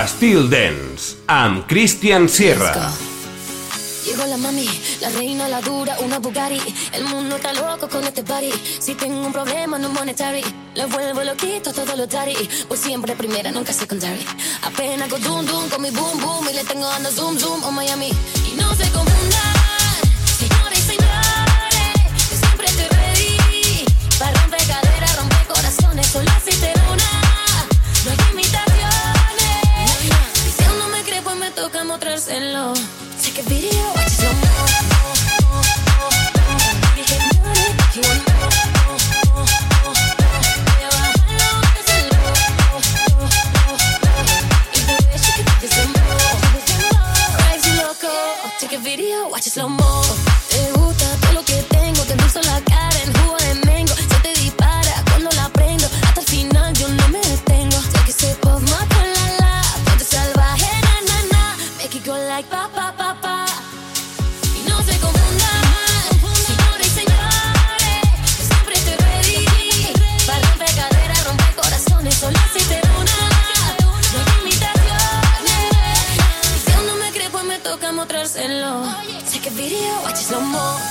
Estil Dance amb Christian Sierra. Llegó la mami, la reina, la dura, una Bugatti. El mundo está loco con este party. Si tengo un problema no monetary, le vuelvo loquito todos los daddy. Pues siempre primera, nunca secondary. Apenas con dum dum con mi boom boom y le tengo ando zoom zoom oh Miami. Y no se confundan, señores señores, yo siempre estoy ready. Para romper caderas, romper corazones, solo existe una. Toca mostrárselo. Take a video, watch it slow mo. Be hypnotic, you want more. Voy a bajarlo, que se lo. Y the way she can take it slow mo. Drives you loco. Take a video, watch it slow mo. Te gusta todo lo que tengo, te endulzo la mostrárselo. Take a video, watch it slow mo.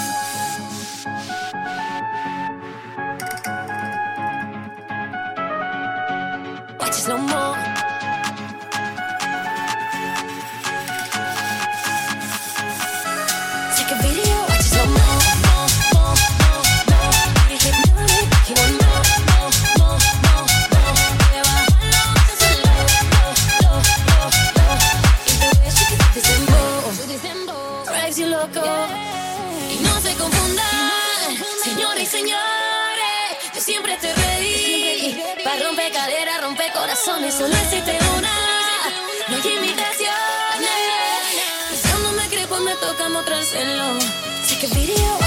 Señores y señores, yo siempre estoy ready. Para romper caderas, romper corazones, solo existe una. No hay imitaciones. No me cree, pues me toca mostrárselo. Take a video,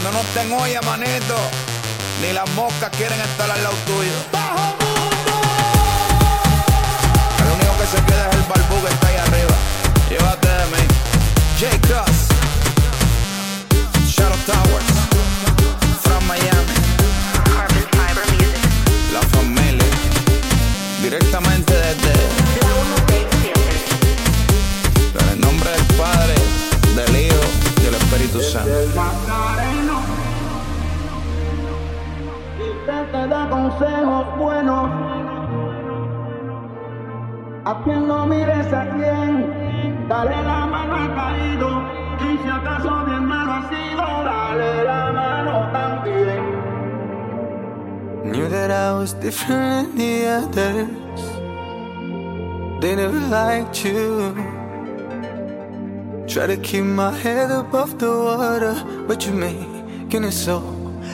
Cuando no estén hoy, manito, ni las moscas quieren estar al lado tuyo. El único que se queda es el barbú que está ahí arriba. Llévate de mí. J. Cross. Shadow Towers. From Miami. La familia. Directamente desde. En el nombre del Padre, del Hijo y del Espíritu Santo. Te da consejos buenos. A quien no mires a quien, dale la mano al caído. Y si acaso bien malo ha sido, dale la mano también. Knew that I was different than the others. They never liked you. Try to keep my head above the water, but you're making it so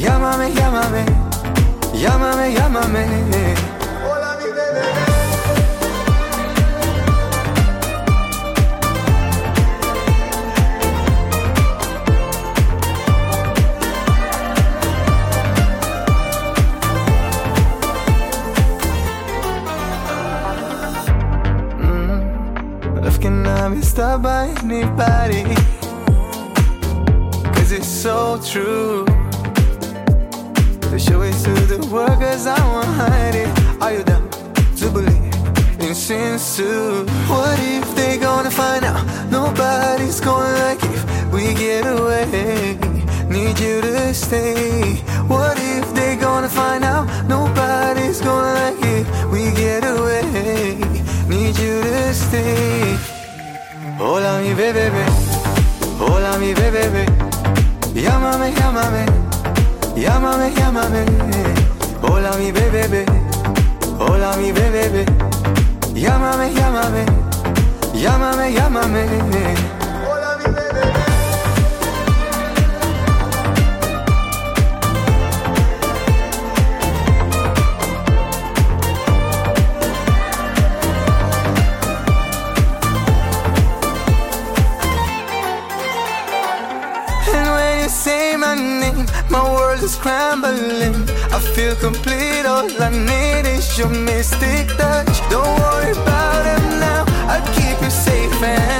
llámame, llámame, llámame, llámame. Hola mi bebé. Love cannot be stopped by anybody. Cause it's so true. Sins too? What if they gonna find out? Nobody's gonna like if we get away. Need you to stay. What if they gonna find out? Nobody's gonna like it. We get away. Need you to stay. Hola mi bebé, hola mi bebé, llámame, llámame, llámame, llámame. Hola mi bebé, hola mi bebé, Llámame, llámame, llámame, llámame. And when you say my name, my world is crumbling. I feel complete, all I need is your mystic touch. Don't worry about it now, I'll keep you safe and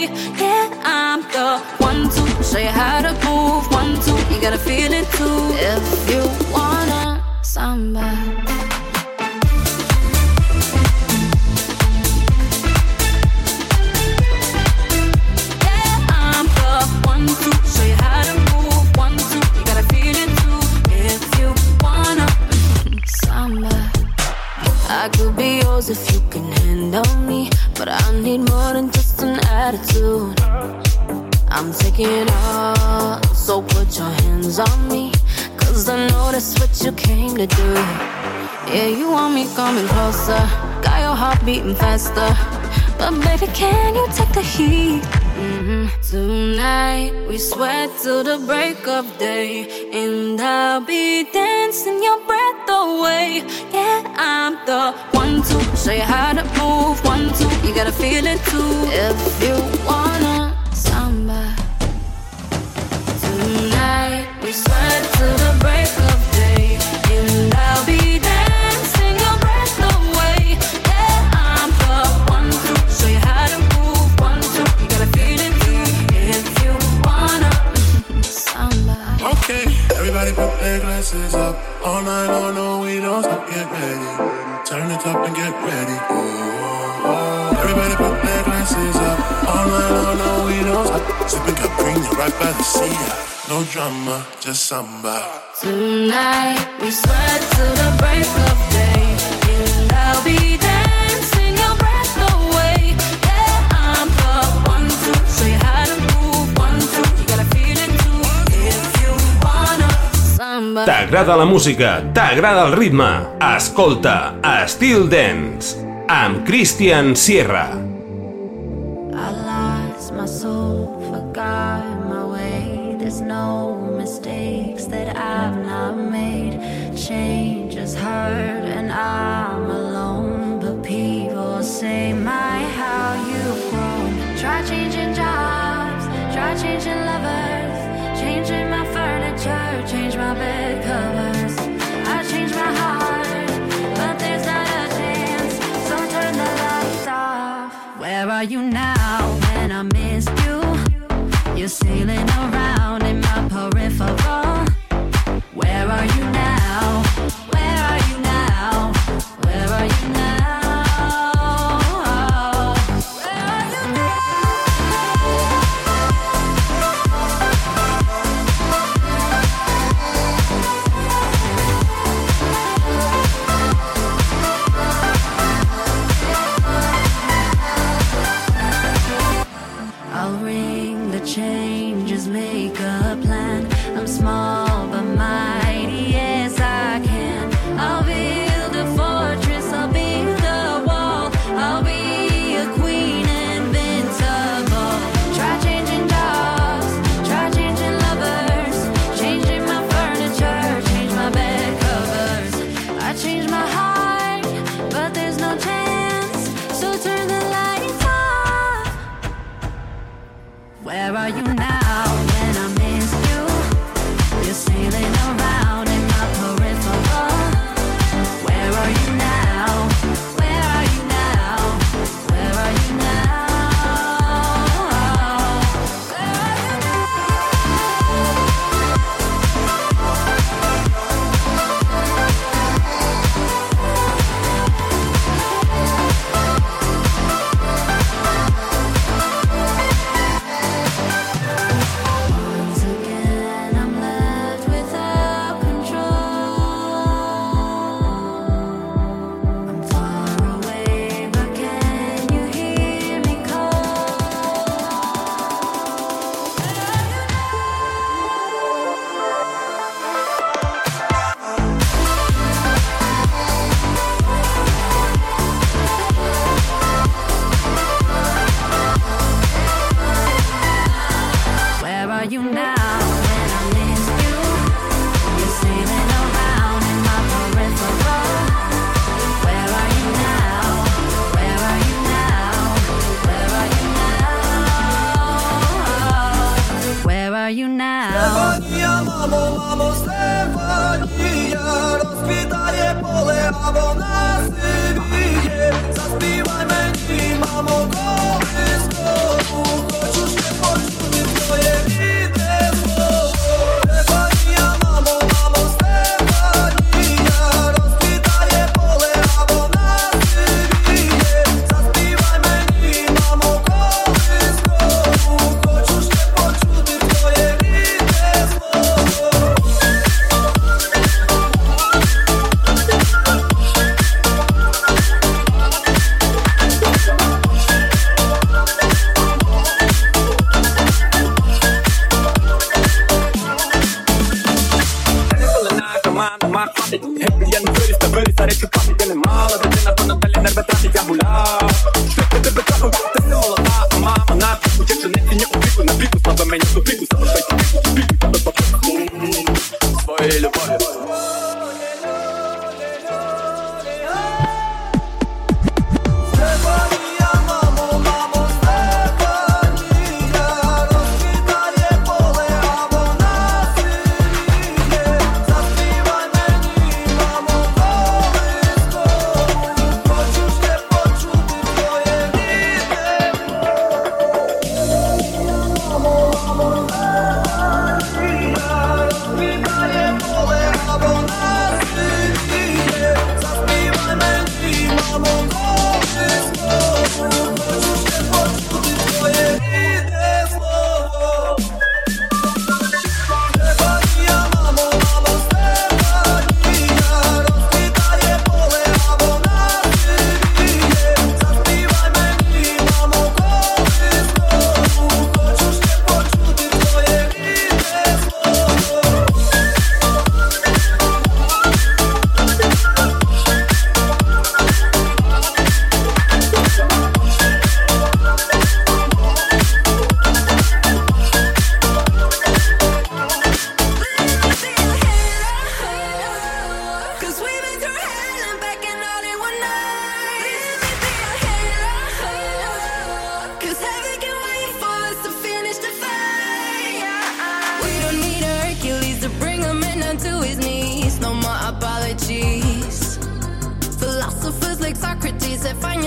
Yeah, I'm the one to show you how to move. One, two, you gotta feel it too. If you wanna samba. Yeah, I'm the one to show you how to move. One, two, you gotta feel it too. If you wanna samba, I could be yours if you can handle me. but I need more than just attitude. I'm taking all, so put your hands on me. Cause I know that's what you came to do. Yeah, you want me coming closer. Got your heart beating faster. But baby, can you take the heat? Tonight we sweat till the break of day, and I'll be dancing your breath away. Yeah, I'm the one to show you how to move. One, two, you gotta feel it too. If you wanna samba. Tonight we sweat till the break glasses up. All night long, no, we don't stop. Get ready. Turn it up and get ready. Everybody put their glasses up. All night long, no, we don't stop. Sipping Capri, right by the sea. No drama, just samba. Tonight we sweat till the break of day, samba. T'agrada la música, t'agrada el ritme. Escolta Estil Dance amb Christian Sierra. I lost my soul, forgot my way. There's no mistakes that I've not made. Change has hurt, and I'm alone. But people say, My, how you've grown. Try changing jobs, try changing lovers, changing my my bed covers. I my heart, but there's not a chance. Where are you now when I you? You're sailing around in my peripheral. Where are you now? Where are you now? Where are you now? Έτσι, έτσι, για να φέρει τα μέρη, θα ρίξει κάτι. Δεν δεν είναι αυτό τα λένε, αρπετά.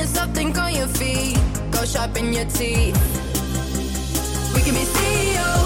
Feeling something on your feet. Go sharpen your teeth. We can be CEOs.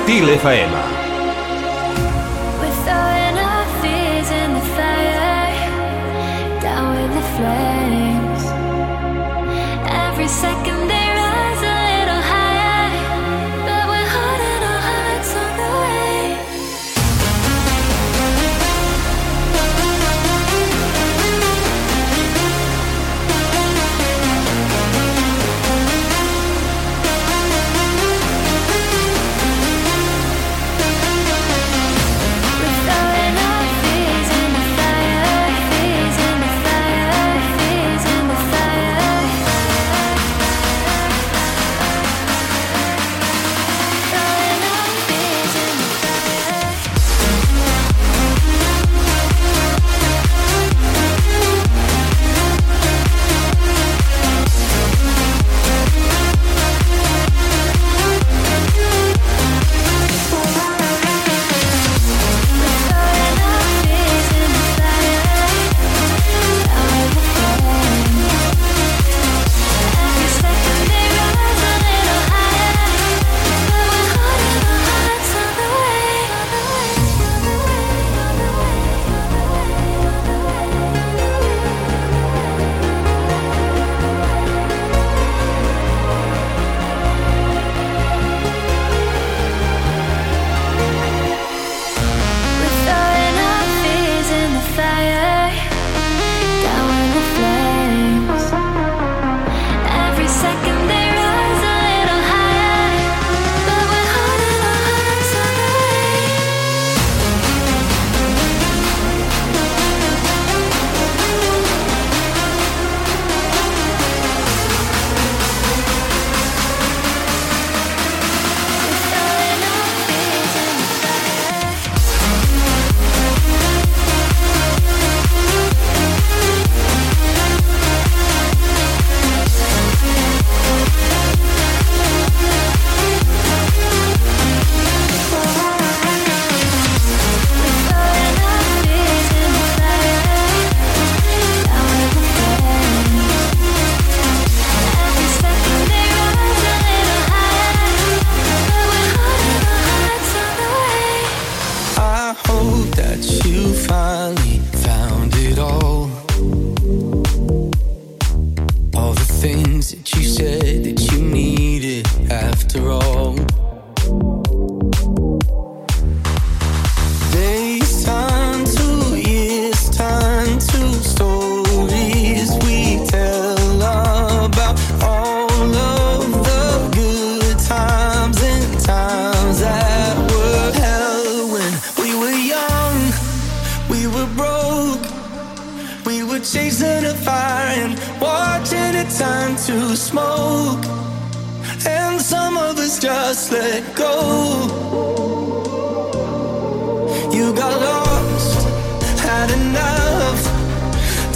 Estil FM. you got lost, had enough.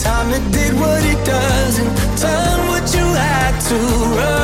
Time it did what it does and done what you had to run.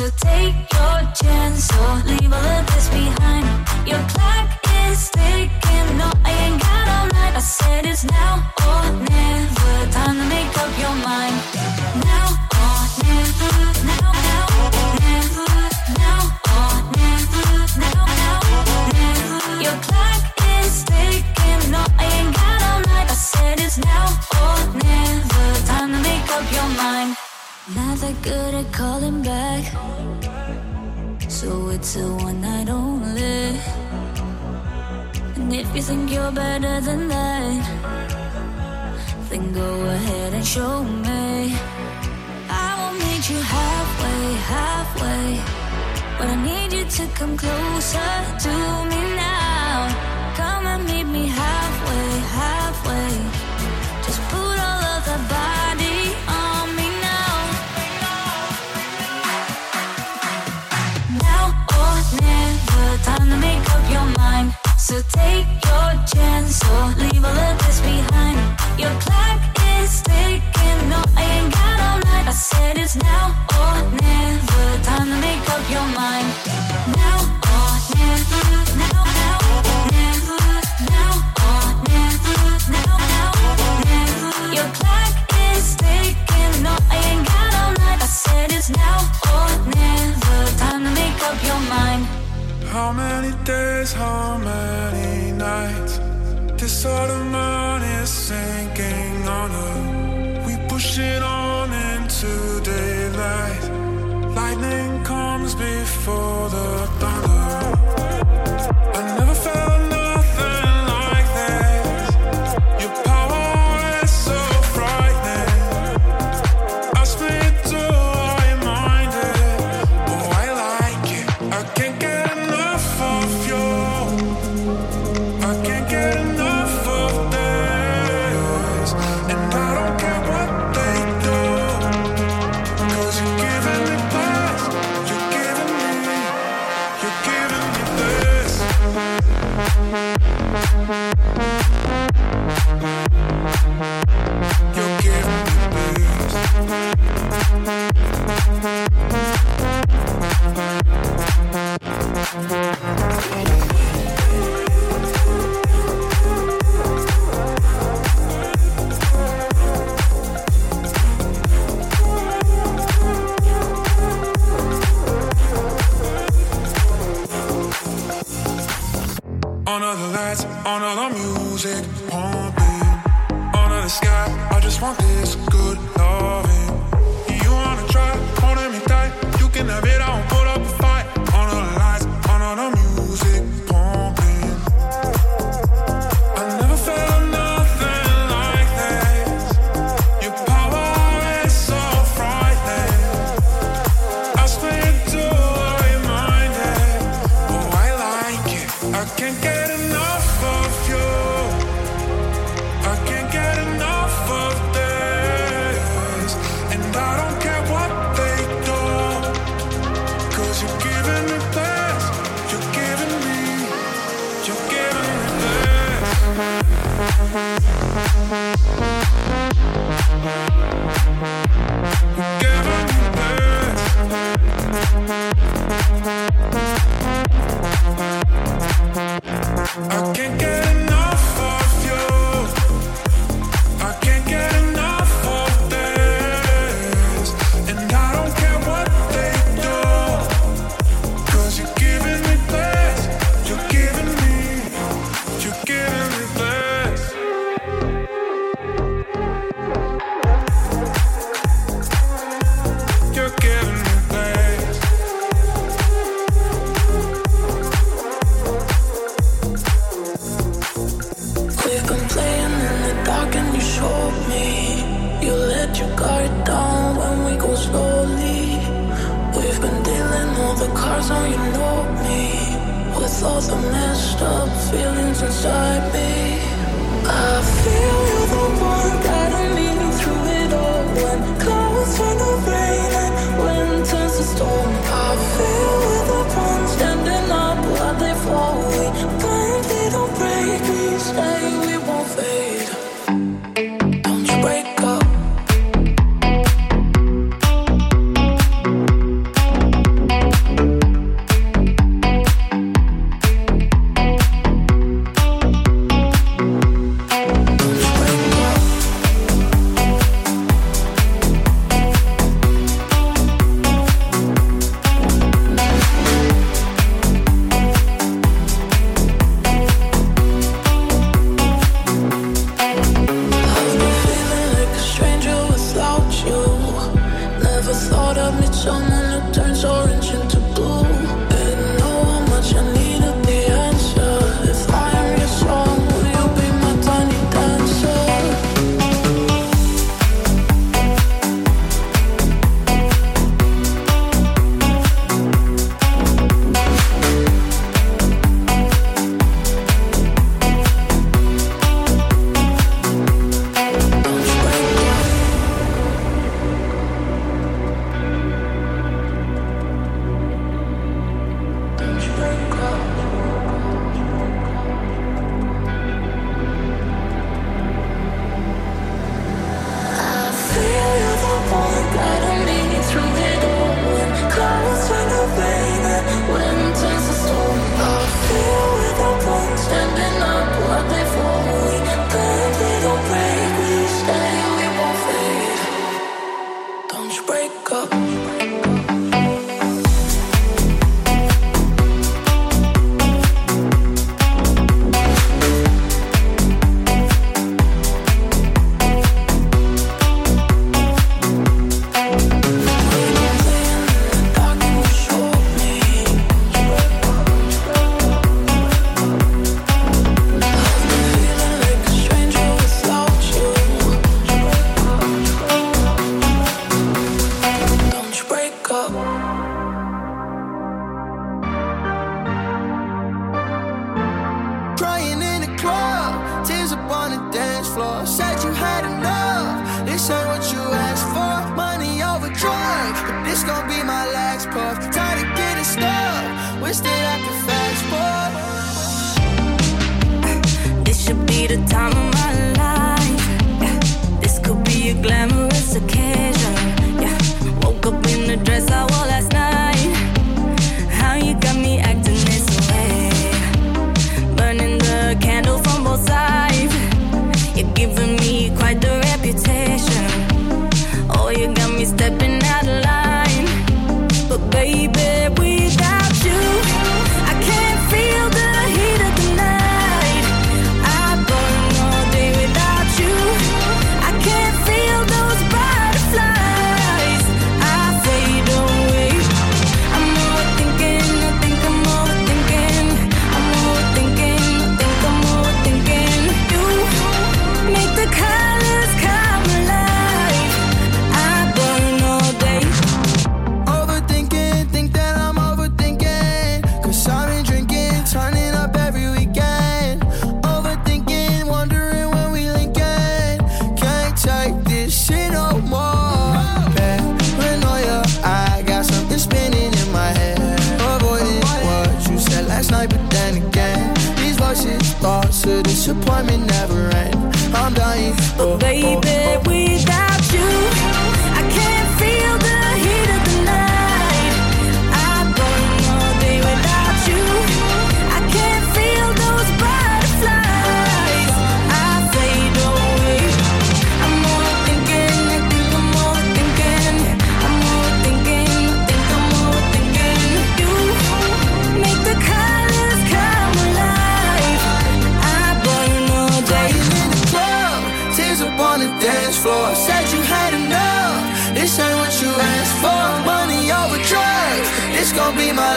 So take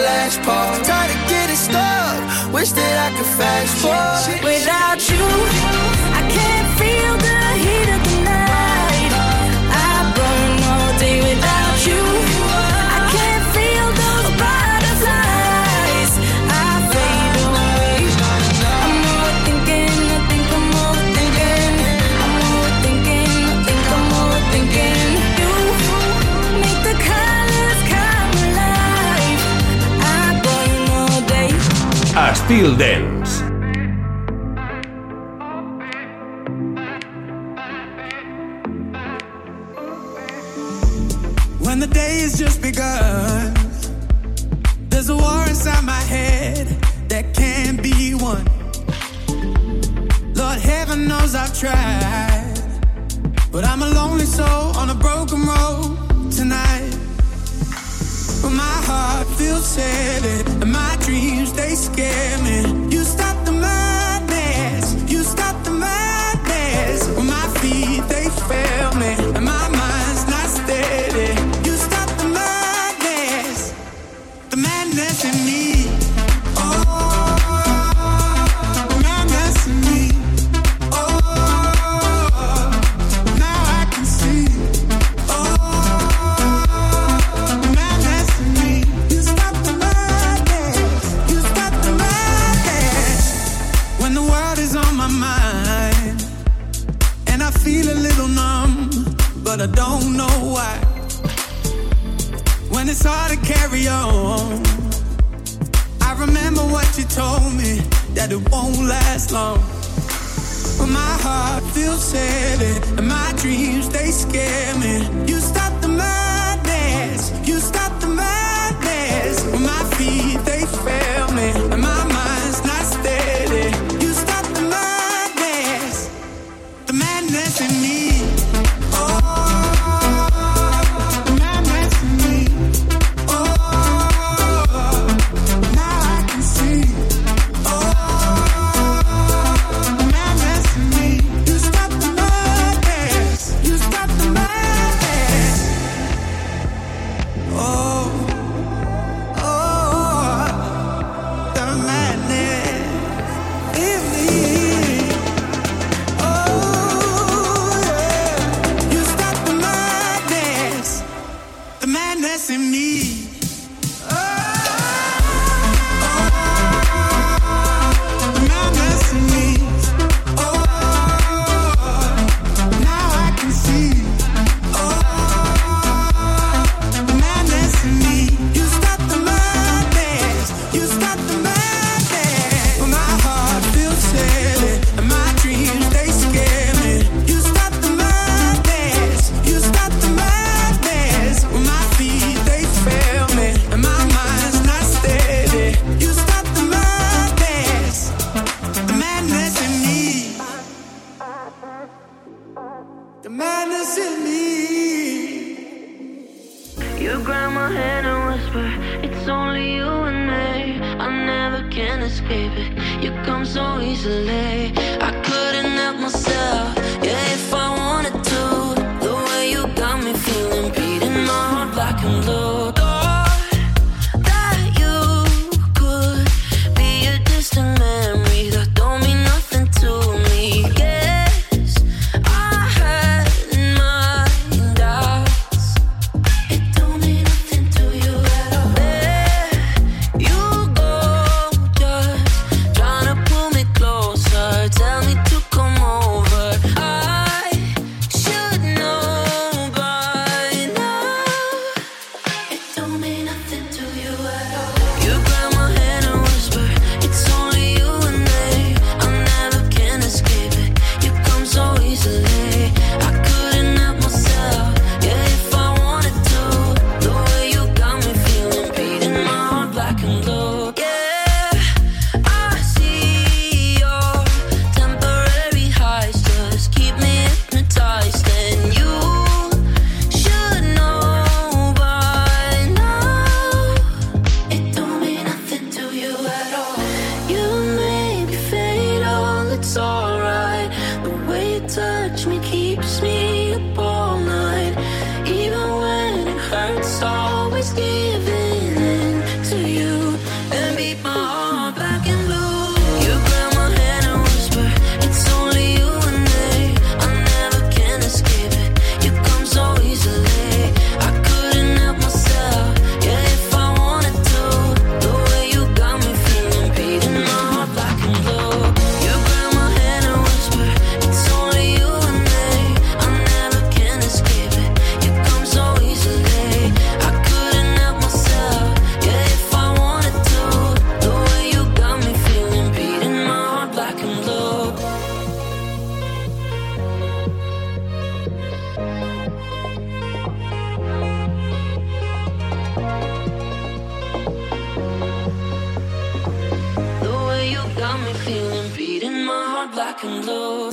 last part. Tired of getting stuck. Wish that I could fast forward. Without you, I can't feel the. Styl Dance. When the day has just begun, there's a war inside my head that can't be won. Lord, heaven knows I've tried, but I'm a lonely soul on a broken road tonight. But my heart feels sad and my dreams they scare me. told me that it won't last long. But my heart feels heavy, and my dreams they scare me. You stop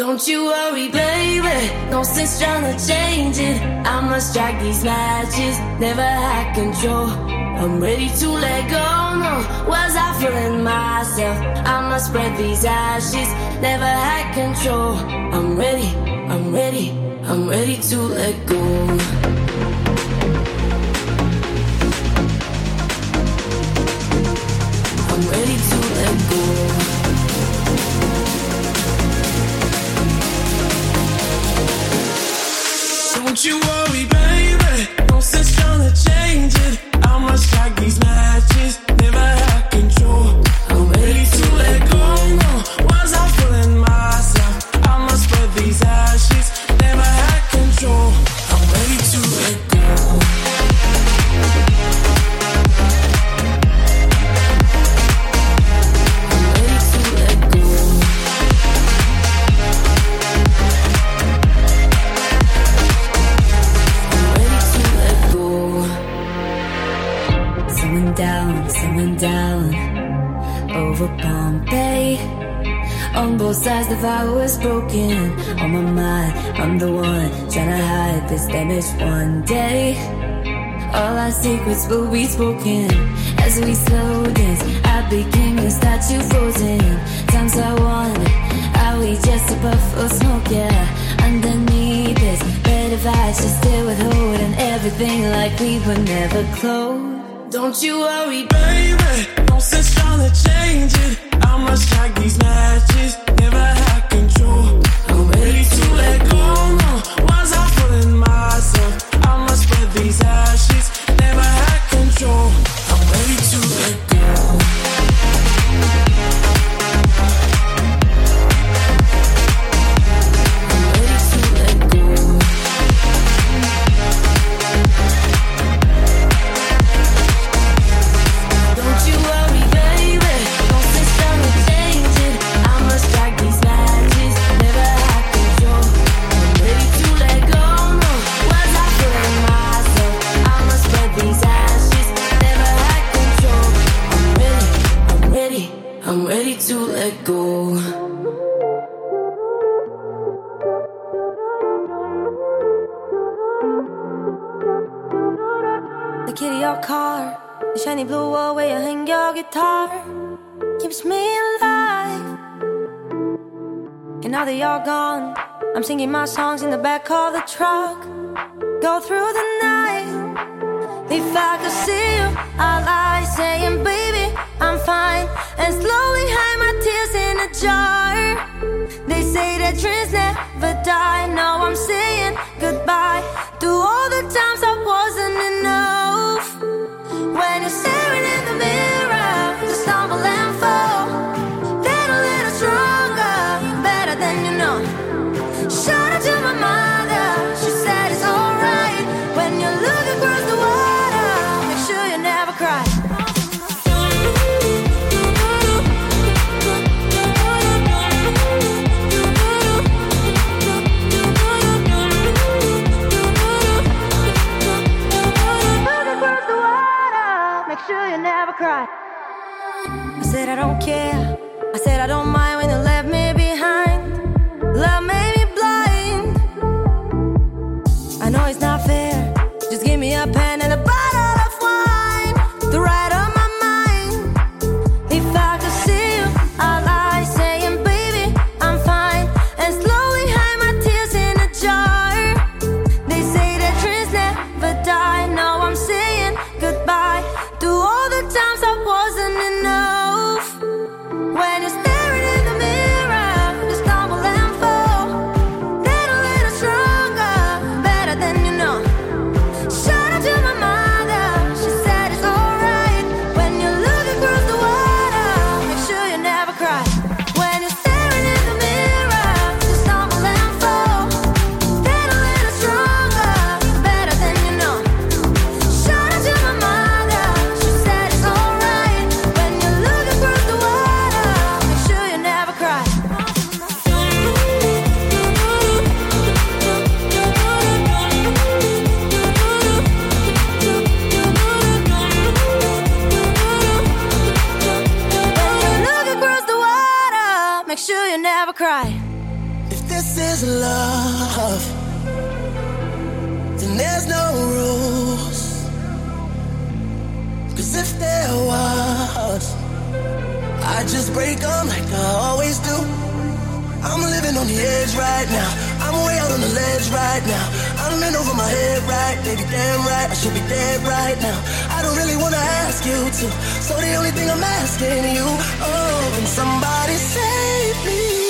Don't you worry, baby. No sense trying to change it. I must strike these matches. Never had control. I'm ready to let go. No, was I feeling myself? I must spread these ashes. Never had control. I'm ready. I'm ready. I'm ready to let go. secrets will be spoken as we slow dance. I became a statue frozen. Times I wonder, are we just a puff of smoke? Yeah, underneath this bed of ice, just still with everything like we were never close. Don't you worry, baby. Don't sit strong to change it. I must much these matches, never. now that you're gone. I'm singing my songs in the back of the truck. Go through the night. If I could see you, I lie saying, baby, I'm fine. And slowly hide my tears in a jar. They say that dreams never die. Now I'm saying goodbye to all the times I wasn't enough. i over my head right, baby, damn right. I should be dead right now. I don't really wanna ask you to. So the only thing I'm asking you, oh, can somebody save me?